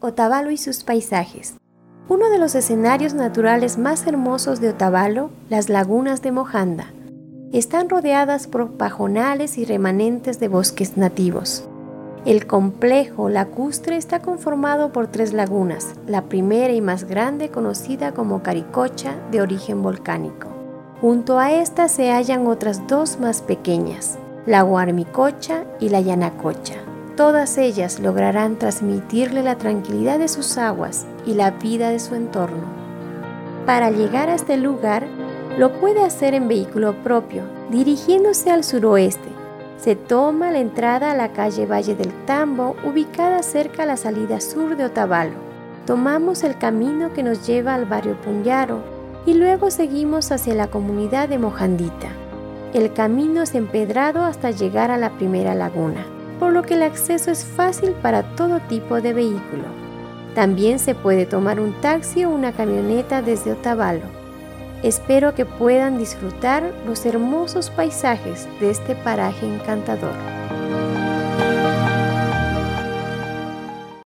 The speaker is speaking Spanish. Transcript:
Otavalo y sus paisajes. Uno de los escenarios naturales más hermosos de Otavalo, las lagunas de Mojanda, están rodeadas por pajonales y remanentes de bosques nativos. El complejo lacustre está conformado por tres lagunas, la primera y más grande conocida como Caricocha de origen volcánico. Junto a esta se hallan otras dos más pequeñas, la Guarmicocha y la Yanacocha. Todas ellas lograrán transmitirle la tranquilidad de sus aguas y la vida de su entorno. Para llegar a este lugar, lo puede hacer en vehículo propio, dirigiéndose al suroeste. Se toma la entrada a la calle Valle del Tambo, ubicada cerca a la salida sur de Otavalo. Tomamos el camino que nos lleva al barrio Punyaro y luego seguimos hacia la comunidad de Mojandita. El camino es empedrado hasta llegar a la primera laguna por lo que el acceso es fácil para todo tipo de vehículo. También se puede tomar un taxi o una camioneta desde Otavalo. Espero que puedan disfrutar los hermosos paisajes de este paraje encantador.